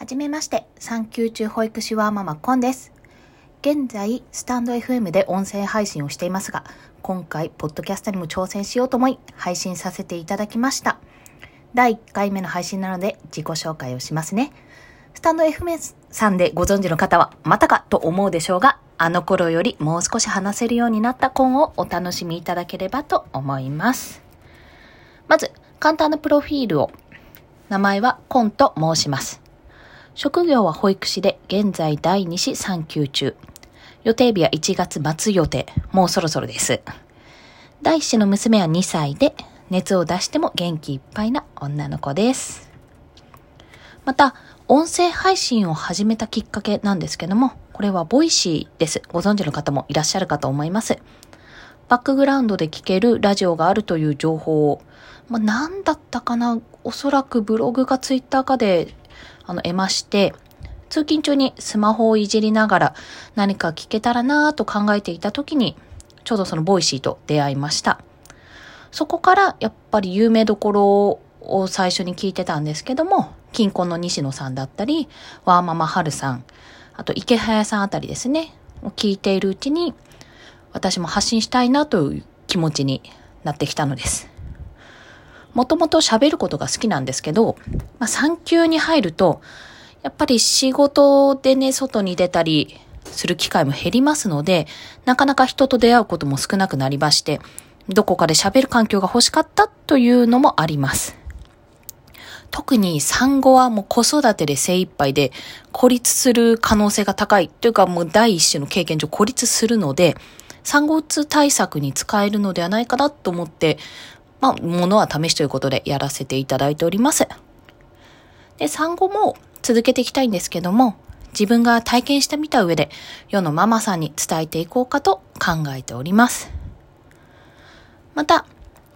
はじめまして、産休中保育士はママコンです。現在、スタンド FM で音声配信をしていますが、今回、ポッドキャストにも挑戦しようと思い、配信させていただきました。第1回目の配信なので、自己紹介をしますね。スタンド FM さんでご存知の方は、またかと思うでしょうが、あの頃よりもう少し話せるようになった今をお楽しみいただければと思います。まず、簡単なプロフィールを。名前はコンと申します。職業は保育士で、現在第2子産休中。予定日は1月末予定。もうそろそろです。第1子の娘は2歳で、熱を出しても元気いっぱいな女の子です。また、音声配信を始めたきっかけなんですけども、これは Voicy です。ご存知の方もいらっしゃるかと思います。バックグラウンドで聞けるラジオがあるという情報を、まあ、何だったかな？おそらくブログかツイッターかで、あの、得まして、通勤中にスマホをいじりながら何か聞けたらなぁと考えていた時に、ちょうどその Voicy と出会いました。そこからやっぱり有名どころを最初に聞いてたんですけども、キンコンの西野さんだったり、ワーママはるさん、あと池早さんあたりですね、を聞いているうちに、私も発信したいなという気持ちになってきたのです。もともと喋ることが好きなんですけど、まあ、産休に入ると、やっぱり仕事でね、外に出たりする機会も減りますので、なかなか人と出会うことも少なくなりまして、どこかで喋る環境が欲しかったというのもあります。特に産後はもう子育てで精一杯で孤立する可能性が高いというかもう第一種の経験上孤立するので、産後うつ対策に使えるのではないかなと思って、まあ、ものは試しということでやらせていただいております。で、産後も続けていきたいんですけども、自分が体験してみた上で、世のママさんに伝えていこうかと考えております。また、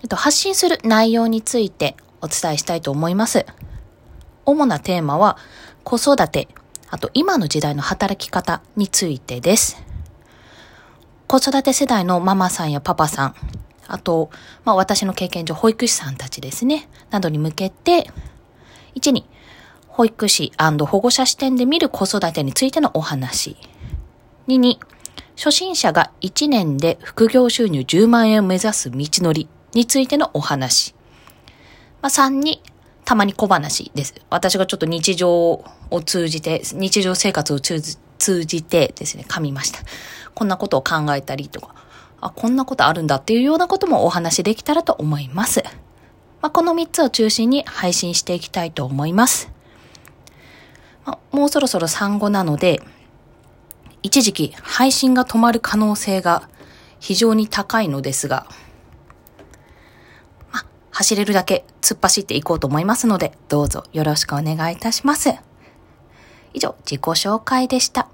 えっと、発信する内容についてお伝えしたいと思います。主なテーマは、子育て、あと今の時代の働き方についてです。子育て世代のママさんやパパさん、あと、まあ私の経験上保育士さんたちですね、などに向けて、1に、保育士保護者視点で見る子育てについてのお話。2に、初心者が1年で副業収入10万円を目指す道のりについてのお話。まあ、3に、たまに小話です。私がちょっと日常を通じて、日常生活を通じ通じてですね、噛みました。こんなことを考えたりとか、あ、こんなことあるんだっていうようなこともお話できたらと思います。まあ、この3つを中心に配信していきたいと思います。まあ、もうそろそろ産後なので、一時期配信が止まる可能性が非常に高いのですが、まあ、走れるだけ突っ走っていこうと思いますので、どうぞよろしくお願いいたします。以上、自己紹介でした。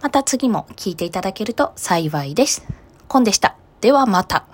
また次も聞いていただけると幸いです。コンでした。ではまた。